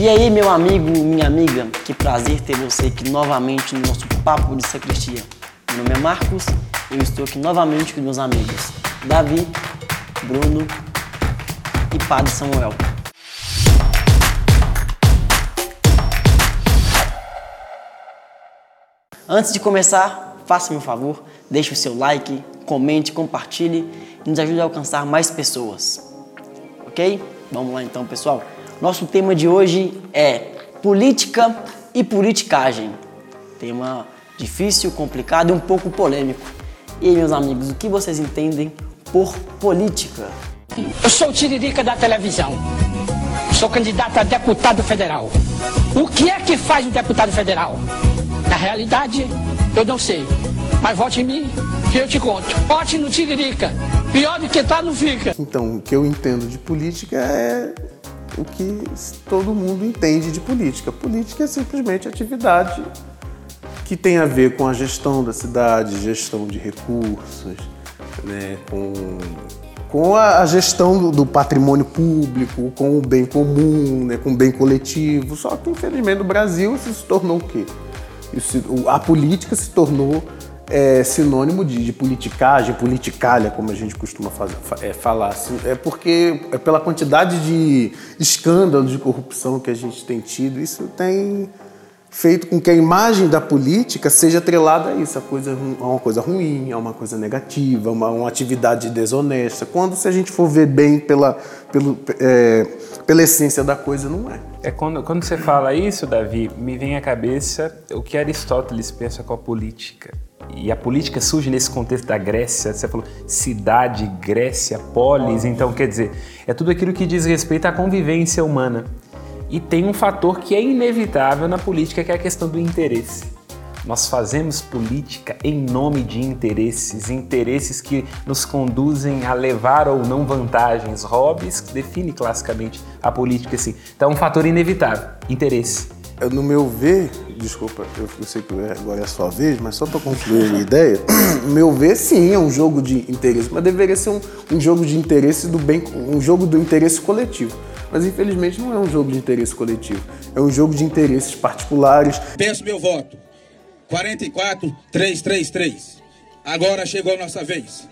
E aí, meu amigo, minha amiga, que prazer ter você aqui novamente no nosso Papo de Sacristia. Meu nome é Marcos, eu estou aqui novamente com meus amigos Davi, Bruno e Padre Samuel. Antes de começar, faça-me um favor, deixe o seu like, comente, compartilhe e nos ajude a alcançar mais pessoas. Ok? Vamos lá então, pessoal. Nosso tema de hoje é política e politicagem. Tema difícil, complicado e um pouco polêmico. E aí, meus amigos, o que vocês entendem por política? Eu sou o Tiririca da televisão. Sou candidato a deputado federal. O que é que faz um deputado federal? Na realidade, eu não sei. Mas vote em mim que eu te conto. Vote no Tiririca. Pior do que tá, não fica. Então, o que eu entendo de política é o que todo mundo entende de política. Política é simplesmente atividade que tem a ver com a gestão da cidade, gestão de recursos, né, com, com a, gestão do, do, patrimônio público, com o bem comum, né, com o bem coletivo. Só que, infelizmente, no Brasil isso se tornou o quê? Isso, a política se tornou é sinônimo de, de, politicagem, politicalha, como a gente costuma fazer, é, falar. Assim, é porque é pela quantidade de escândalos de corrupção que a gente tem tido, isso tem feito com que a imagem da política seja atrelada a isso, a, coisa, a uma coisa ruim, a uma coisa negativa, uma, uma atividade desonesta. Quando, se a gente for ver bem pela, pelo, é, pela essência da coisa, não é. É quando, quando você fala isso, Davi, me vem à cabeça o que Aristóteles pensa com a política e a política surge nesse contexto da Grécia, você falou cidade, Grécia, polis, então quer dizer, é tudo aquilo que diz respeito à convivência humana. E tem um fator que é inevitável na política, que é a questão do interesse. Nós fazemos política em nome de interesses, interesses que nos conduzem a levar ou não vantagens. Hobbes define classicamente a política assim. Então é um fator inevitável, interesse. No meu ver, desculpa, eu, sei que agora é a sua vez, mas só para concluir a minha ideia, no meu ver, sim, é um jogo de interesse, mas deveria ser um, um jogo de interesse do bem, um jogo do interesse coletivo. Mas infelizmente não é um jogo de interesse coletivo, é um jogo de interesses particulares. Peço meu voto. 44 333. Agora chegou a nossa vez.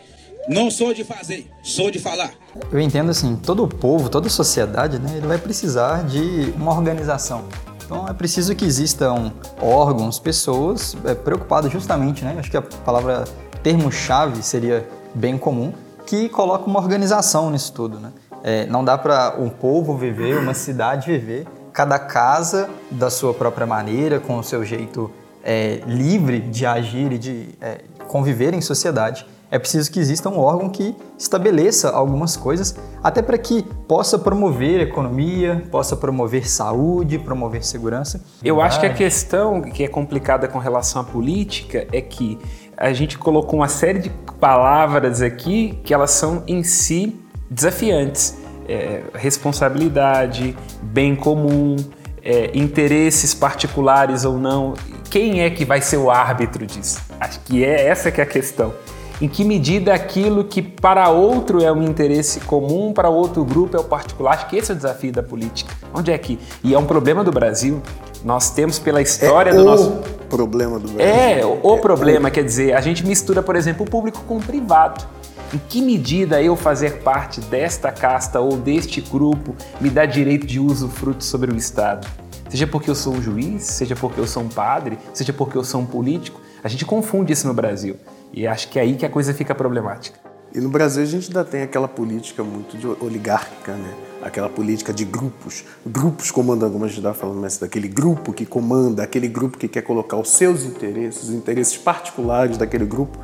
Não sou de fazer, sou de falar. Eu entendo assim, todo o povo, toda a sociedade, né, ele vai precisar de uma organização então é preciso que existam órgãos, pessoas é, preocupadas justamente, né? Acho que a palavra termo-chave seria bem comum, que coloca uma organização nisso tudo, né? É, não dá para um povo viver, uma cidade viver, cada casa da sua própria maneira, com o seu jeito é, livre de agir e de é, conviver em sociedade é preciso que exista um órgão que estabeleça algumas coisas, até para que possa promover economia, possa promover saúde, promover segurança. Eu acho que a questão que é complicada com relação à política é que a gente colocou uma série de palavras aqui que elas são em si desafiantes. É, responsabilidade, bem comum, é, interesses particulares ou não. Quem é que vai ser o árbitro disso? Acho que é essa que é a questão em que medida aquilo que para outro é um interesse comum, para outro grupo é o particular. Acho que esse é o desafio da política. Onde é que. E é um problema do Brasil. Nós temos pela história é do o nosso. problema do Brasil. É, o é problema, o... quer dizer, a gente mistura, por exemplo, o público com o privado. Em que medida eu fazer parte desta casta ou deste grupo me dá direito de usufruto sobre o Estado? Seja porque eu sou um juiz, seja porque eu sou um padre, seja porque eu sou um político. A gente confunde isso no Brasil. E acho que é aí que a coisa fica problemática. E no Brasil a gente ainda tem aquela política muito de oligárquica, né? Aquela política de grupos, grupos comandando, como a gente estava falando, mas daquele grupo que comanda, aquele grupo que quer colocar os seus interesses, os interesses particulares daquele grupo,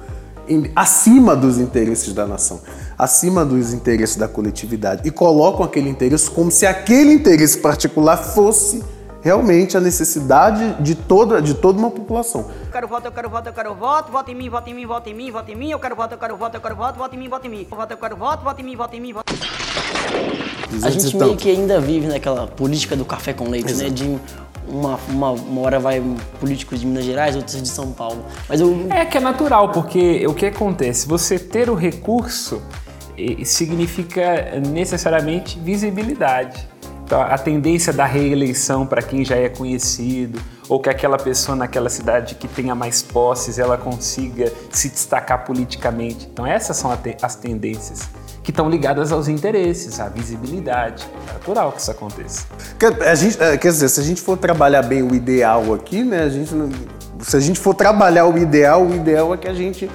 em, acima dos interesses da nação, acima dos interesses da coletividade, e colocam aquele interesse como se aquele interesse particular fosse realmente a necessidade de toda, de toda uma população. Eu quero voto, eu quero voto, eu quero voto, voto em mim, voto em mim, voto em mim, voto em mim, eu quero voto, eu quero voto, eu quero voto, voto em mim, voto em mim. Voto, eu quero voto, voto em mim, voto em mim, voto. A gente meio que ainda vive naquela política do café com leite, Exato. né? De uma, uma, uma, hora vai políticos de Minas Gerais, outros de São Paulo. Mas eu... É que é natural, porque o que acontece? Você ter o recurso significa necessariamente visibilidade. Então, a tendência da reeleição para quem já é conhecido, ou que aquela pessoa naquela cidade que tenha mais posses, ela consiga se destacar politicamente. Então, essas são as tendências que estão ligadas aos interesses, à visibilidade. É natural que isso aconteça. A gente, é, quer dizer, se a gente for trabalhar bem o ideal aqui, né, a gente não, se a gente for trabalhar o ideal, o ideal é que a gente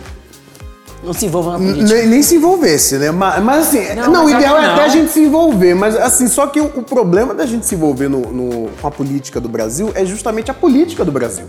não se envolva na política. Nem, nem se envolvesse, né? Mas, mas assim, não, não mas o ideal é até a gente se envolver, mas assim, só que o, o problema da gente se envolver no, no, com a política do Brasil é justamente a política do Brasil.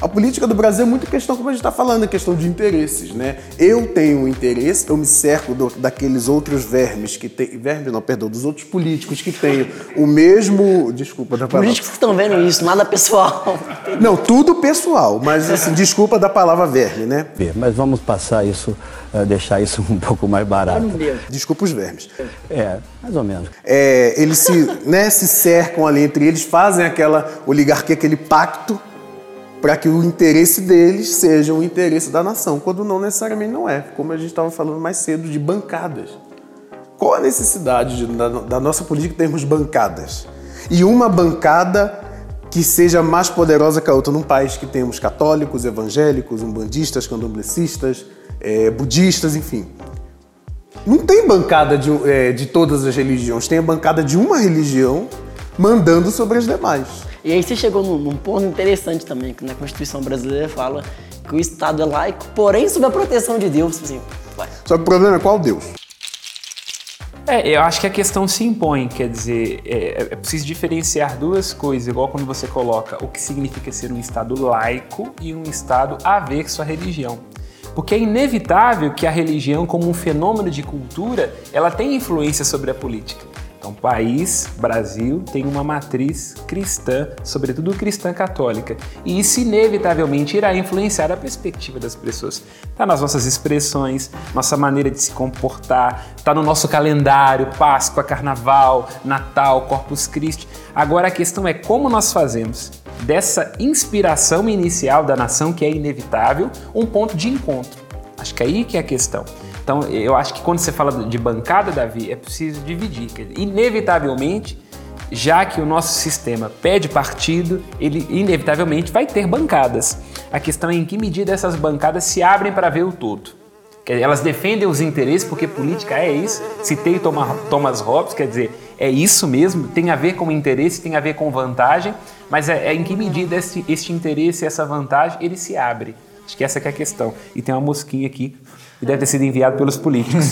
A política do Brasil é muito questão, como a gente está falando, é questão de interesses, né? Eu tenho um interesse, eu me cerco do, daqueles outros vermes que tem. Vermes, não, perdão, dos outros políticos que têm o mesmo. Desculpa da palavra. Políticos que estão vendo isso, nada pessoal. Não, tudo pessoal, mas assim, desculpa da palavra verme, né? Mas vamos passar isso, uh, deixar isso um pouco mais barato. Desculpa os vermes. É, mais ou menos. É, eles se, né, se cercam ali entre eles, fazem aquela oligarquia, aquele pacto para que o interesse deles seja o interesse da nação, quando não necessariamente não é, como a gente estava falando mais cedo de bancadas. Qual a necessidade de, da, da nossa política termos bancadas? E uma bancada que seja mais poderosa que a outra num país que temos católicos, evangélicos, umbandistas, candomblecistas, é, budistas, enfim. Não tem bancada de, é, de todas as religiões, tem a bancada de uma religião mandando sobre as demais. E aí você chegou num, num ponto interessante também, que na Constituição brasileira fala que o Estado é laico, porém sob a proteção de Deus. Assim, vai. Só que o problema é qual Deus? É, eu acho que a questão se impõe, quer dizer, é, é preciso diferenciar duas coisas, igual quando você coloca o que significa ser um Estado laico e um Estado averso à religião. Porque é inevitável que a religião, como um fenômeno de cultura, ela tenha influência sobre a política. Então, o país, Brasil, tem uma matriz cristã, sobretudo cristã católica, e isso inevitavelmente irá influenciar a perspectiva das pessoas. Está nas nossas expressões, nossa maneira de se comportar, está no nosso calendário, Páscoa, Carnaval, Natal, Corpus Christi. Agora a questão é como nós fazemos dessa inspiração inicial da nação, que é inevitável, um ponto de encontro. Acho que é aí que é a questão. Então, eu acho que quando você fala de bancada, Davi, é preciso dividir. Inevitavelmente, já que o nosso sistema pede partido, ele inevitavelmente vai ter bancadas. A questão é em que medida essas bancadas se abrem para ver o todo. Elas defendem os interesses, porque política é isso. Citei Thomas Hobbes, quer dizer, é isso mesmo, tem a ver com interesse, tem a ver com vantagem, mas é, é em que medida este, interesse, essa vantagem, ele se abre. Acho que essa é a questão. E tem uma mosquinha aqui e deve ter sido enviado pelos políticos.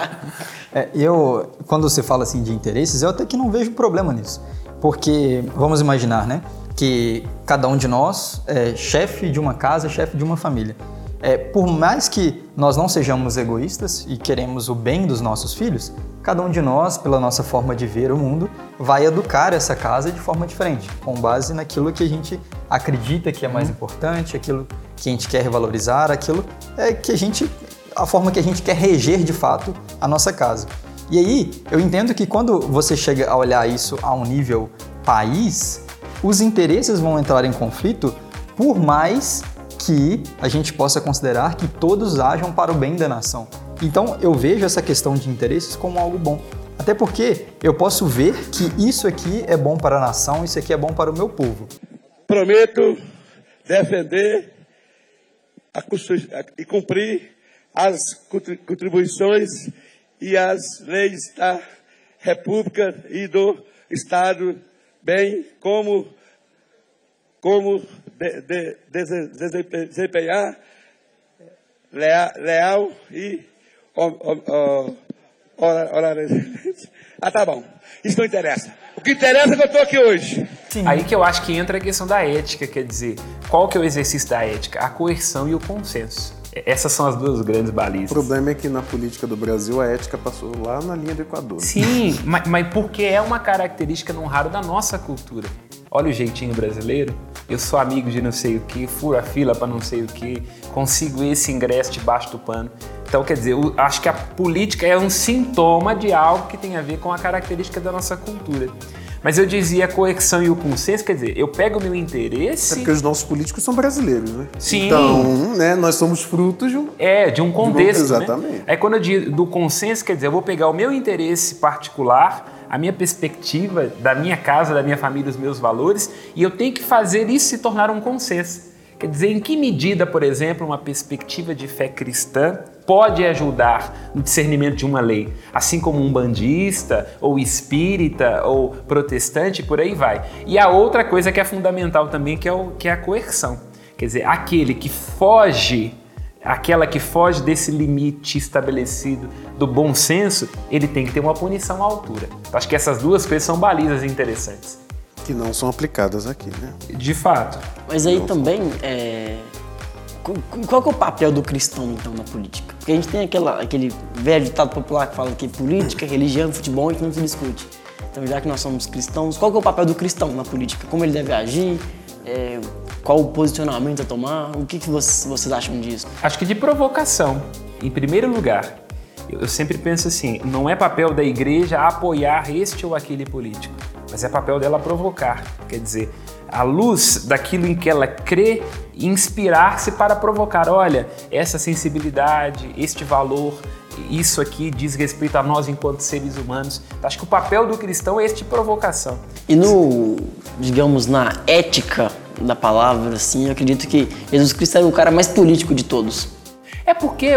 é, eu, quando você fala assim de interesses, eu até que não vejo problema nisso. Porque, vamos imaginar, né? Que cada um de nós é chefe de uma casa, chefe de uma família. É, por mais que nós não sejamos egoístas e queremos o bem dos nossos filhos, cada um de nós, pela nossa forma de ver o mundo, vai educar essa casa de forma diferente, com base naquilo que a gente acredita que é mais importante, aquilo que a gente quer valorizar, aquilo é que a gente a forma que a gente quer reger de fato a nossa casa. E aí, eu entendo que quando você chega a olhar isso a um nível país, os interesses vão entrar em conflito por mais que a gente possa considerar que todos ajam para o bem da nação. Então, eu vejo essa questão de interesses como algo bom. Até porque eu posso ver que isso aqui é bom para a nação, isso aqui é bom para o meu povo. Prometo defender e cumprir as contribuições e as leis da República e do Estado, bem como, como de, de, de, desempenhar leal, leal e. Ah, tá bom. Isso não interessa. O que interessa é que eu estou aqui hoje. Sim. Aí que eu acho que entra a questão da ética, quer dizer, qual que é o exercício da ética? A coerção e o consenso. Essas são as duas grandes balizas. O problema é que na política do Brasil a ética passou lá na linha do Equador. Sim, mas, mas porque é uma característica não raro da nossa cultura. Olha o jeitinho brasileiro. Eu sou amigo de não sei o que, furo a fila para não sei o que, consigo esse ingresso debaixo do pano. Então, quer dizer, eu acho que a política é um sintoma de algo que tem a ver com a característica da nossa cultura. Mas eu dizia a coexão e o consenso, quer dizer, eu pego o meu interesse. É porque os nossos políticos são brasileiros, né? Sim. Então, né, nós somos frutos de um. É, de um contexto. De um... Exatamente. Né? Aí quando eu digo do consenso, quer dizer, eu vou pegar o meu interesse particular a minha perspectiva da minha casa, da minha família, os meus valores, e eu tenho que fazer isso se tornar um consenso. Quer dizer, em que medida, por exemplo, uma perspectiva de fé cristã pode ajudar no discernimento de uma lei, assim como um bandista, ou espírita, ou protestante, por aí vai. E a outra coisa que é fundamental também, que é, o, que é a coerção. Quer dizer, aquele que foge, aquela que foge desse limite estabelecido do bom senso, ele tem que ter uma punição à altura. Acho que essas duas coisas são balizas interessantes. Que não são aplicadas aqui, né? De fato. Mas aí também, é... qual que é o papel do cristão, então, na política? Porque a gente tem aquela, aquele velho ditado popular que fala que política, religião, futebol, a gente não se discute. Então, já que nós somos cristãos, qual que é o papel do cristão na política? Como ele deve agir? É... Qual o posicionamento a tomar? O que, que vocês, vocês acham disso? Acho que de provocação, em primeiro lugar. Eu sempre penso assim, não é papel da igreja apoiar este ou aquele político mas é papel dela provocar. Quer dizer, a luz daquilo em que ela crê, inspirar-se para provocar. Olha, essa sensibilidade, este valor, isso aqui diz respeito a nós enquanto seres humanos. Acho que o papel do cristão é este provocação. E no, digamos, na ética da palavra, assim, eu acredito que Jesus Cristo era o cara mais político de todos. É porque,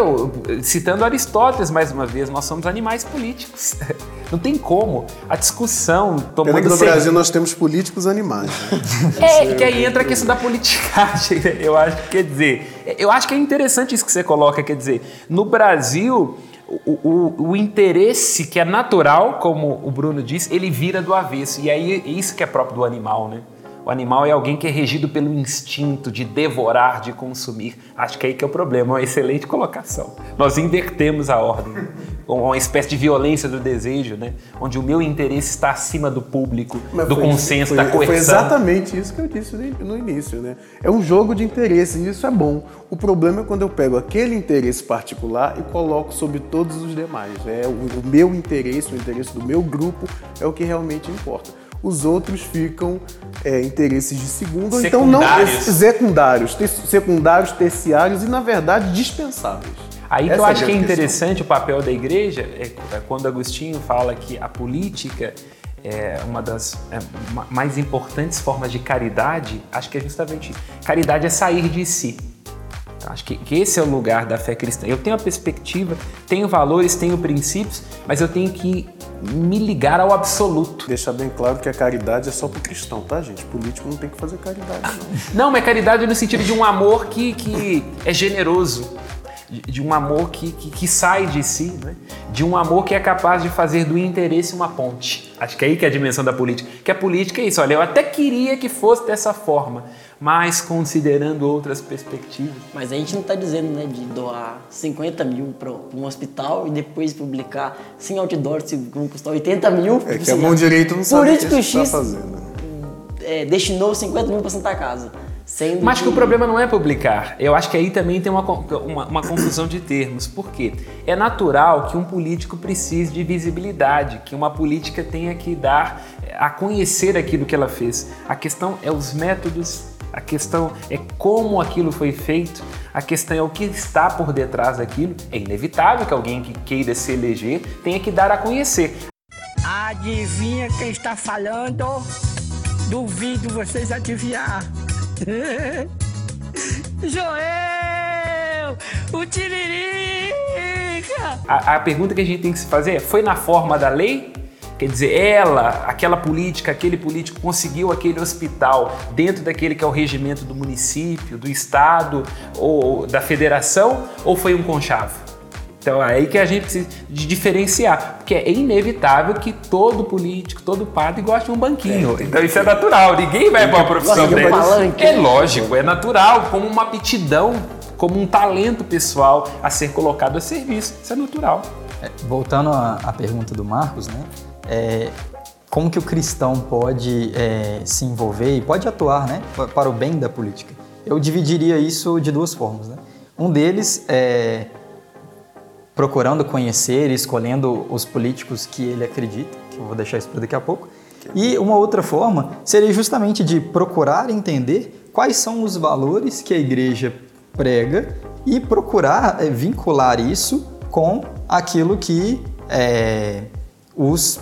citando Aristóteles mais uma vez, nós somos animais políticos. Não tem como. A discussão tomando... Pena que no Brasil nós temos políticos animais. Né? é, que aí entra a questão da politicagem, né? eu acho que quer dizer... Eu acho que é interessante isso que você coloca, quer dizer, no Brasil... O, o, o, interesse que é natural, como o Bruno disse, ele vira do avesso. E aí isso que é próprio do animal, né? O animal é alguém que é regido pelo instinto de devorar, de consumir. Acho que é aí que é o problema, é uma excelente colocação. Nós invertemos a ordem, uma espécie de violência do desejo, né? onde o meu interesse está acima do público, Mas do foi, consenso, foi, da coerção. Foi exatamente isso que eu disse no início. Né? É um jogo de interesse e isso é bom. O problema é quando eu pego aquele interesse particular e coloco sobre todos os demais. É o, o meu interesse, o interesse do meu grupo é o que realmente importa os outros ficam é, interesses de segundo, ou então não secundários, secundários, terciários e, na verdade, dispensáveis. Aí que eu acho é que é interessante o papel da igreja, é, é quando Agostinho fala que a política é uma das é, mais importantes formas de caridade, acho que é justamente caridade é sair de si. Acho que, que, esse é o lugar da fé cristã. Eu tenho a perspectiva, tenho valores, tenho princípios, mas eu tenho que me ligar ao absoluto. Deixar bem claro que a caridade é só para o cristão, tá, gente? Político não tem que fazer caridade, não. Não, mas caridade no sentido de um amor que, que é generoso, de um amor que, que, que, sai de si, né? de um amor que é capaz de fazer do interesse uma ponte. Acho que é aí que é a dimensão da política. Que a política é isso, olha, eu até queria que fosse dessa forma, mas considerando outras perspectivas. Mas a gente não está dizendo né, de doar 50 mil para um hospital e depois publicar sem outdoor se vão custar 80 mil. É que a mão direita não sabe o que está fazendo. É, destinou 50 mil para Santa Casa. Sendo Mas que... que o problema não é publicar. Eu acho que aí também tem uma, uma, uma, confusão de termos. Por quê? É natural que um político precise de visibilidade, que uma política tenha que dar a conhecer aquilo que ela fez. A questão é os métodos a questão é como aquilo foi feito, a questão é o que está por detrás daquilo. É inevitável que alguém que queira se eleger tenha que dar a conhecer. Adivinha quem está falando? Duvido vocês adivinhar. Joel! O Tiririca! A, a pergunta que a gente tem que se fazer é: foi na forma da lei Quer dizer, ela, aquela política, aquele político conseguiu aquele hospital dentro daquele que é o regimento do município, do estado ou da federação, ou foi um conchavo? Então é aí que a gente precisa de diferenciar, porque é inevitável que todo político, todo padre goste de um banquinho. É, então isso é natural, ninguém vai para uma profissão dessa. É lógico, é natural, como uma aptidão, como um talento pessoal a ser colocado a serviço. Isso é natural. É, voltando à, à pergunta do Marcos, né? é, como que o cristão pode é, se envolver e pode atuar né, para o bem da política. Eu dividiria isso de duas formas. Né? Um deles é procurando conhecer e escolhendo os políticos que ele acredita, que eu vou deixar isso para daqui a pouco. E uma outra forma seria justamente de procurar entender quais são os valores que a igreja prega e procurar é, vincular isso com aquilo que é, os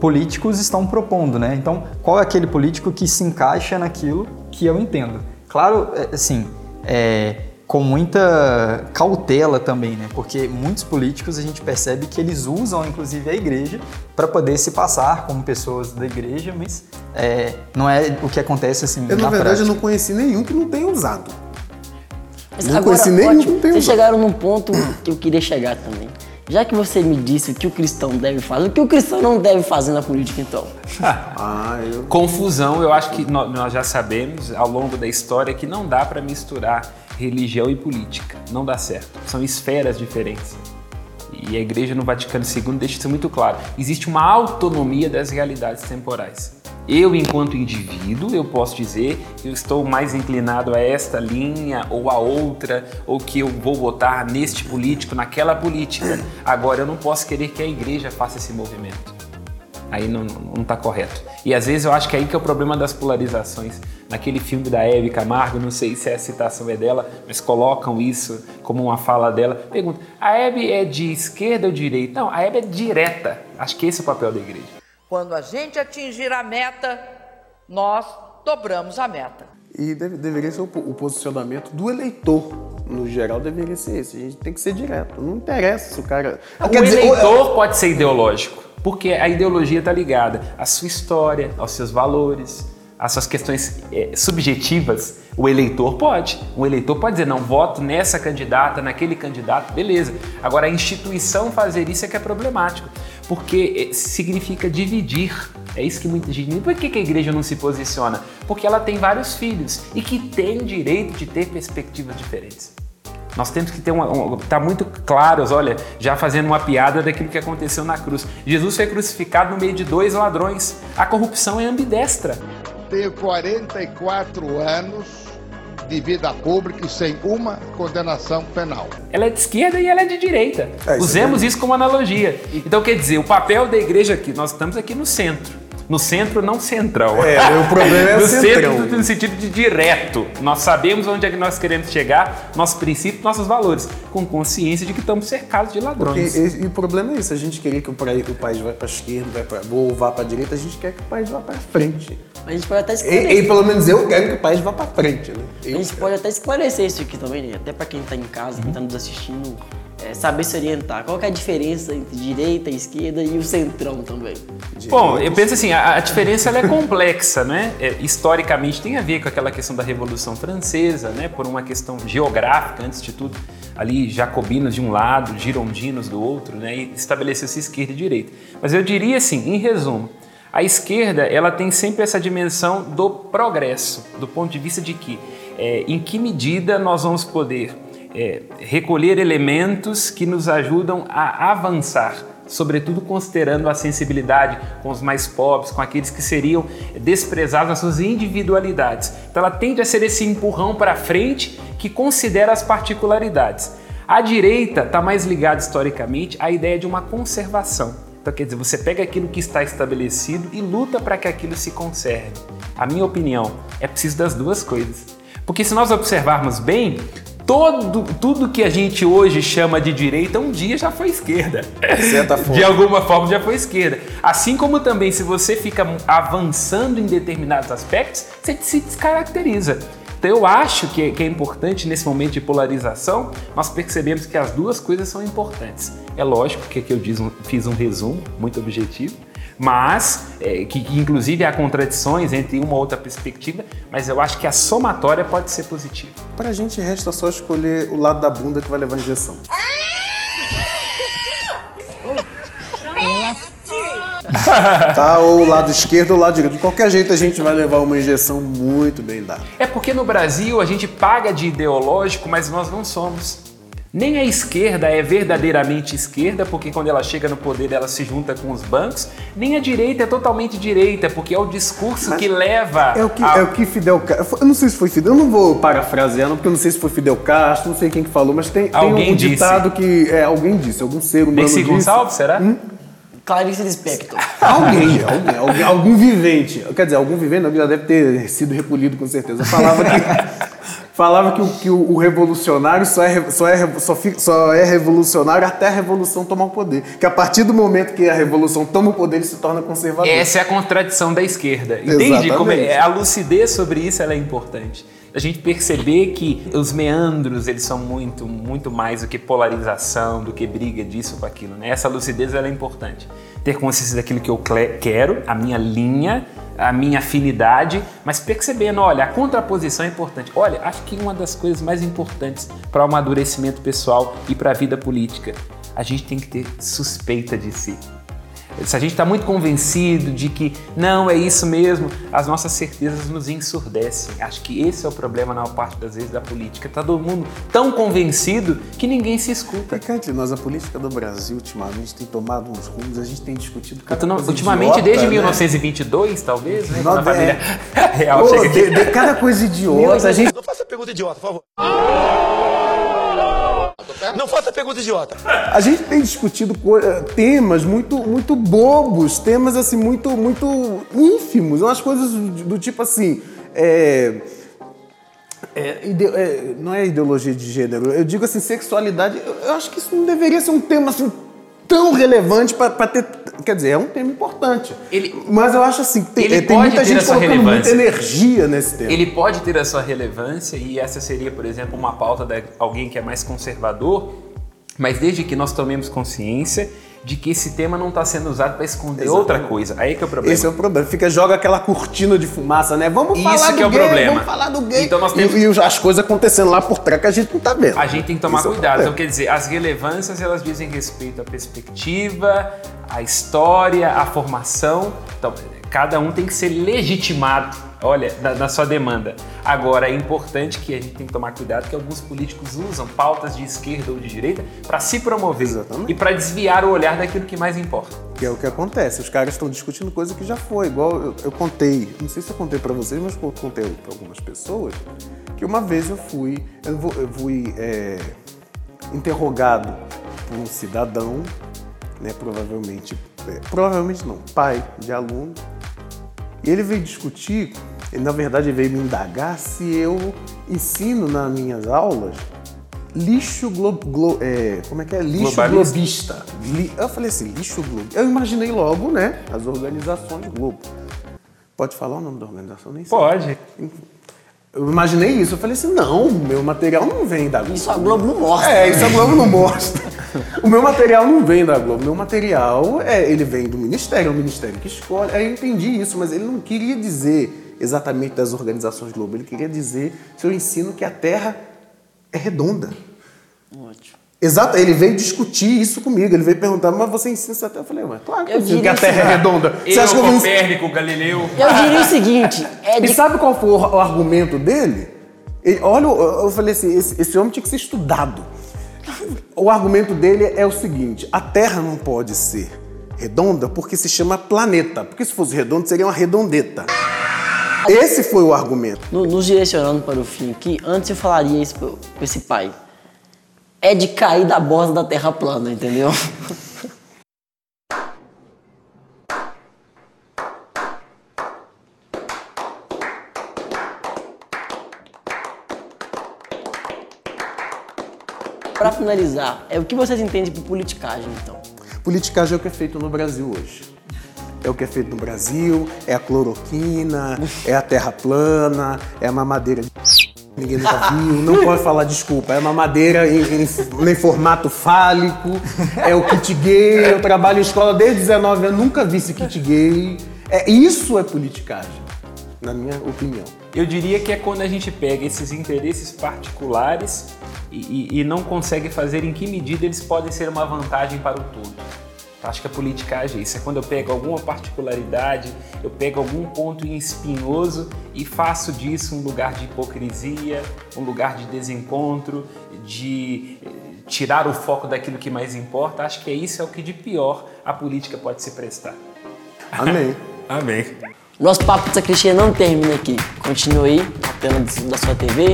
políticos estão propondo, né? Então, qual é aquele político que se encaixa naquilo que eu entendo? Claro, é, assim, é, com muita cautela também, né? Porque muitos políticos a gente percebe que eles usam, inclusive, a igreja para poder se passar como pessoas da igreja, mas é, não é o que acontece assim. Eu, na, na verdade, prática. eu não conheci nenhum que não tenha usado. Mas Não agora, conheci nenhum ótimo, que tenha vocês usado. chegaram num ponto que eu queria chegar também. Já que você me disse o que o cristão deve fazer, o que o cristão não deve fazer na política, então? Ah, eu... Confusão, eu acho que nó- nós já sabemos ao longo da história que não dá para misturar religião e política. Não dá certo. São esferas diferentes. E a Igreja no Vaticano II deixa isso muito claro. Existe uma autonomia das realidades temporais. Eu, enquanto indivíduo, eu posso dizer que eu estou mais inclinado a esta linha ou a outra, ou que eu vou votar neste político, naquela política. Agora, eu não posso querer que a igreja faça esse movimento. Aí não, não tá correto. E às vezes eu acho que é aí que é o problema das polarizações. Naquele filme da Hebe Camargo, não sei se a citação é dela, mas colocam isso como uma fala dela. Pergunta, a Hebe é de esquerda ou direita? Não, a Hebe é direta. Acho que esse é o papel da igreja. Quando a gente atingir a meta, nós dobramos a meta. E deve- deveria ser o, o posicionamento do eleitor. No geral, deveria ser esse. A gente tem que ser direto. Não interessa se o cara. O dizer, eleitor pode ser ideológico, porque a ideologia está ligada à sua história, aos seus valores, às suas questões eh, subjetivas. O eleitor pode. O eleitor pode dizer, não, voto nessa candidata, naquele candidato, beleza. Agora, a instituição fazer isso é que é problemático, porque eh, significa dividir. É isso que muita gente diz. Por que que a igreja não se posiciona? Porque ela tem vários filhos e que tem direito de ter perspectivas diferentes. Nós temos que ter uma, uma tá muito claros, olha, já fazendo uma piada daquilo que aconteceu na cruz. Jesus foi crucificado no meio de dois ladrões. A corrupção é ambidestra. Tenho 44 anos de vida pública e sem uma condenação penal. Ela é de esquerda e ela é de direita. É, isso Usemos isso como analogia. Então, quer dizer, o papel da igreja aqui, nós estamos aqui no centro. No centro, não central. É, o problema é no centrão. centro, no sentido de direto. Nós sabemos onde é que nós queremos chegar, nossos princípios, nossos valores, com consciência de que estamos cercados de Porque, ladrões. e, e o problema é isso, a gente querer que o, pra- o país vá para a esquerda, vai pra, ou vá para a direita, a gente quer que o país vá para frente. A gente pode até E, esclarecer. e pelo menos eu quero que o país vá para frente, né? A gente pode até esclarecer isso aqui também, né? Até pra quem tá em casa, quem tá nos assistindo, é, saber se orientar. Qual que é a diferença entre direita, esquerda e o centrão também? Bom, eu penso assim, a, a diferença ela é complexa, né? É, historicamente tem a ver com aquela questão da Revolução Francesa, né? Por uma questão geográfica, antes de tudo, ali jacobinos de um lado, girondinos do outro, né? E estabeleceu-se esquerda e direita. Mas eu diria assim, em resumo, a esquerda ela tem sempre essa dimensão do progresso, do ponto de vista de que é, em que medida nós vamos poder é, recolher elementos que nos ajudam a avançar, sobretudo considerando a sensibilidade com os mais pobres, com aqueles que seriam desprezados nas suas individualidades. Então ela tende a ser esse empurrão para frente que considera as particularidades. A direita está mais ligada historicamente à ideia de uma conservação. Então, quer dizer, você pega aquilo que está estabelecido e luta para que aquilo se conserve. A minha opinião é preciso das duas coisas. Porque se nós observarmos bem, todo, tudo que a gente hoje chama de direita um dia já foi esquerda. De alguma forma já foi esquerda. Assim como também se você fica avançando em determinados aspectos, você se descaracteriza. Então eu acho que é, que é importante nesse momento de polarização, nós percebemos que as duas coisas são importantes. É lógico que aqui eu fiz um resumo muito objetivo, mas é, que, que inclusive há contradições entre uma ou outra perspectiva, mas eu acho que a somatória pode ser positiva. Pra gente resta só escolher o lado da bunda que vai levar a injeção. tá, ou o lado esquerdo ou o lado direito. De qualquer jeito, a gente vai levar uma injeção muito bem dada. É porque no Brasil a gente paga de ideológico, mas nós não somos. Nem a esquerda é verdadeiramente esquerda, porque quando ela chega no poder ela se junta com os bancos, nem a direita é totalmente direita, porque é o discurso que leva É o que, a- é o que Fidel Castro. Eu não sei se foi Fidel. Eu não vou parafrasear, não, porque eu não sei se foi Fidel Castro, não sei quem que falou, mas tem, tem Alguém um disse. ditado que. É, alguém disse, algum ser humano Nessi disse. Gonçalves, será? Clarice Lispector. Alguém, alguém, alguém, algum vivente. Quer dizer, algum vivente já deve ter sido recolhido com certeza. Falava que, falava que, o, que o, o revolucionário só é, só, é, só, fica, só é revolucionário até a revolução tomar o poder. Que a partir do momento que a revolução toma o poder, ele se torna conservador. Essa é a contradição da esquerda. Entende? Como é, a lucidez sobre isso é importante. A gente perceber que os meandros eles são muito, muito mais do que polarização, do que briga disso com aquilo. Né? Essa lucidez ela é importante. Ter consciência daquilo que eu quero, a minha linha, a minha afinidade, mas percebendo, olha, a contraposição é importante. Olha, acho que uma das coisas mais importantes para o amadurecimento pessoal e para a vida política, a gente tem que ter suspeita de si. Se a gente está muito convencido de que não é isso mesmo, as nossas certezas nos ensurdecem. Acho que esse é o problema na maior parte das vezes da política. Está todo mundo tão convencido que ninguém se escuta. Fica entre nós, a política do Brasil ultimamente tem tomado uns rumos, a gente tem discutido cada não, coisa Ultimamente, idiota, desde né? 1922, talvez, né? Não, Na família é. real Pô, de, de cada coisa idiota, a gente Não faça pergunta idiota, por favor. Não faça pergunta idiota. A gente tem discutido eh, temas muito, muito bobos, temas assim muito, muito ínfimos, umas coisas do, tipo assim. é, é, ide- é, não é ideologia de gênero, eu digo assim, sexualidade. Eu, eu acho que isso não deveria ser um tema assim tão relevante para ter. Quer dizer, é um tema importante. mas eu acho assim, tem, ele eh, tem pode muita ter gente colocando muita relevância. energia nesse tema. Ele pode ter a sua relevância e essa seria, por exemplo, uma pauta de alguém que é mais conservador, mas desde que nós tomemos consciência de que esse tema não está sendo usado para esconder Exatamente. outra coisa. Aí que é o problema. Esse é o problema. Fica, joga aquela cortina de fumaça, né? Vamos Isso falar do que é o gay, problema. vamos falar do gay. Então nós temos- e, e as coisas acontecendo lá por trás que a gente não tá vendo. A gente tem que tomar Esse é cuidado. problema. Então, quer dizer, as relevâncias elas dizem respeito à perspectiva, à história, à formação. Então, cada um tem que ser legitimado, olha, na, sua demanda. Agora, é importante que a gente tem que tomar cuidado que alguns políticos usam pautas de esquerda ou de direita para se promover e para desviar o olhar daquilo que mais importa. Que é o que acontece. Os caras estão discutindo coisa que já foi. Igual eu, eu contei, não sei se eu contei pra vocês, mas eu contei pra algumas pessoas, que uma vez eu fui, eu, vou- eu fui é, interrogado por um cidadão, né, provavelmente, é, provavelmente não, pai de aluno, e ele veio discutir, ele, na verdade veio me indagar se eu ensino nas minhas aulas lixo glo, glo- é, como é que é? Lixo globista. Li- eu falei assim, lixo globo. Eu imaginei logo, né, as organizações Globo. Pode falar o nome da organização? Nem sei. Pode. Eu imaginei isso. Eu falei assim, não, o meu material não vem da Globo. Isso a Globo não mostra. É, isso a Globo não mostra. o meu material não vem da Globo. O meu material, é, ele vem do Ministério, é o Ministério que escolhe. Aí eu entendi isso, mas ele não queria dizer exatamente das organizações Globo. Ele queria dizer se eu ensino que a Terra é redonda. Ótimo. Exato, ele veio discutir isso comigo. Ele veio perguntar, mas você ensina isso até? Eu falei, mas claro que eu, Eu ensino que a Terra é redonda. Você Eu, acha que eu vou ensinar? Copérnico, Galileu. Eu diria o seguinte, é E de sabe qual foi o, argumento dele? Ele- olha, eu, eu falei assim, esse, esse homem tinha que ser estudado. O argumento dele é o seguinte: a Terra não pode ser redonda porque se chama planeta. Porque se fosse redondo, seria uma redondeta. Esse foi o argumento. No- nos direcionando para o fim aqui, antes eu falaria isso pra esse pai. É de cair da borda da terra plana, entendeu? Para finalizar, é o que vocês entendem por politicagem, então? Politicagem é o que é feito no Brasil hoje. É o que é feito no Brasil, é a cloroquina, é a terra plana, é a mamadeira de ninguém nunca viu, não pode falar desculpa, é mamadeira em, em, em formato fálico, é o kit gay, eu trabalho em escola desde 19 anos, nunca vi esse kit gay. É, isso é politicagem, na minha opinião. Eu diria que é quando a gente pega esses interesses particulares e, e- e não consegue fazer em que medida eles podem ser uma vantagem para o todo. Acho que a politicagem é isso, é quando eu pego alguma particularidade, eu pego algum ponto espinhoso e faço disso um lugar de hipocrisia, um lugar de desencontro, de eh, tirar o foco daquilo que mais importa. Acho que é isso é o que de pior a política pode se prestar. Amém. Amém. Nosso papo de sacristia não termina aqui. Continue aí na tela da sua TV,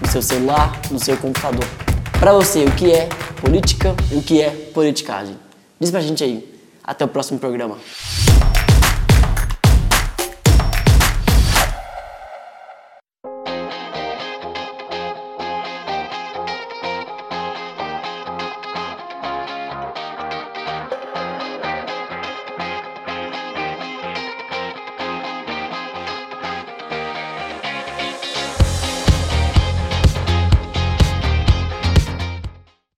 no seu celular, no seu computador. Pra você, o que é política e o que é politicagem? Diz pra gente aí. Até o próximo programa.